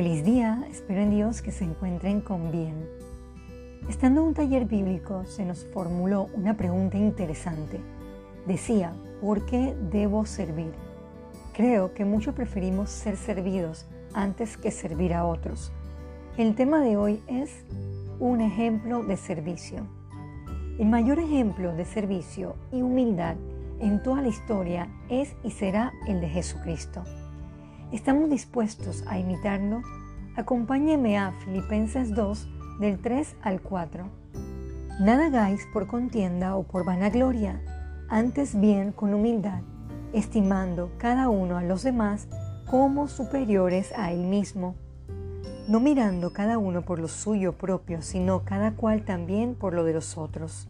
Feliz día, espero en Dios que se encuentren con bien. Estando en un taller bíblico se nos formuló una pregunta interesante. Decía, ¿por qué debo servir? Creo que muchos preferimos ser servidos antes que servir a otros. El tema de hoy es un ejemplo de servicio. El mayor ejemplo de servicio y humildad en toda la historia es y será el de Jesucristo. ¿Estamos dispuestos a imitarlo? Acompáñeme a Filipenses 2 del 3 al 4. Nada hagáis por contienda o por vanagloria, antes bien con humildad, estimando cada uno a los demás como superiores a él mismo, no mirando cada uno por lo suyo propio, sino cada cual también por lo de los otros.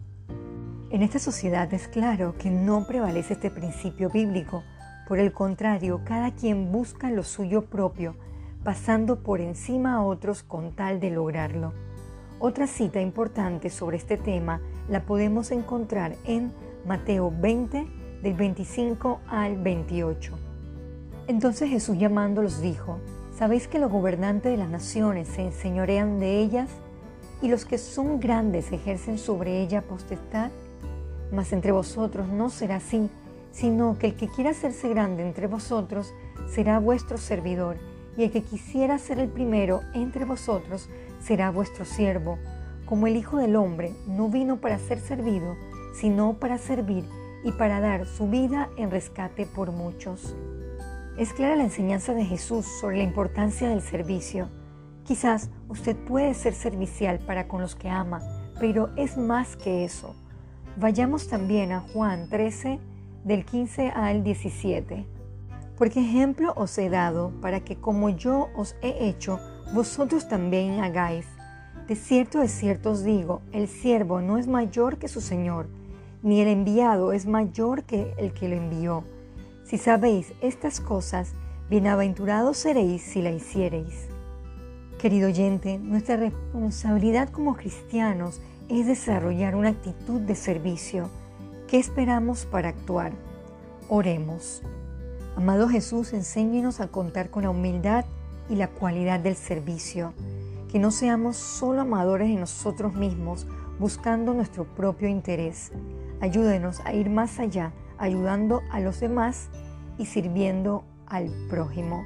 En esta sociedad es claro que no prevalece este principio bíblico, por el contrario, cada quien busca lo suyo propio, pasando por encima a otros con tal de lograrlo. Otra cita importante sobre este tema la podemos encontrar en Mateo 20, del 25 al 28. Entonces Jesús llamándolos dijo, ¿sabéis que los gobernantes de las naciones se enseñorean de ellas y los que son grandes ejercen sobre ella potestad? Mas entre vosotros no será así sino que el que quiera hacerse grande entre vosotros será vuestro servidor, y el que quisiera ser el primero entre vosotros será vuestro siervo, como el Hijo del Hombre no vino para ser servido, sino para servir y para dar su vida en rescate por muchos. Es clara la enseñanza de Jesús sobre la importancia del servicio. Quizás usted puede ser servicial para con los que ama, pero es más que eso. Vayamos también a Juan 13, del 15 al 17. Porque ejemplo os he dado para que como yo os he hecho, vosotros también hagáis. De cierto, de cierto os digo, el siervo no es mayor que su Señor, ni el enviado es mayor que el que lo envió. Si sabéis estas cosas, bienaventurados seréis si la hiciereis. Querido oyente, nuestra responsabilidad como cristianos es desarrollar una actitud de servicio ¿Qué esperamos para actuar? Oremos. Amado Jesús, enséñenos a contar con la humildad y la cualidad del servicio, que no seamos solo amadores de nosotros mismos, buscando nuestro propio interés. Ayúdenos a ir más allá, ayudando a los demás y sirviendo al prójimo.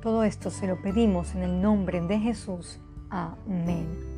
Todo esto se lo pedimos en el nombre de Jesús. Amén.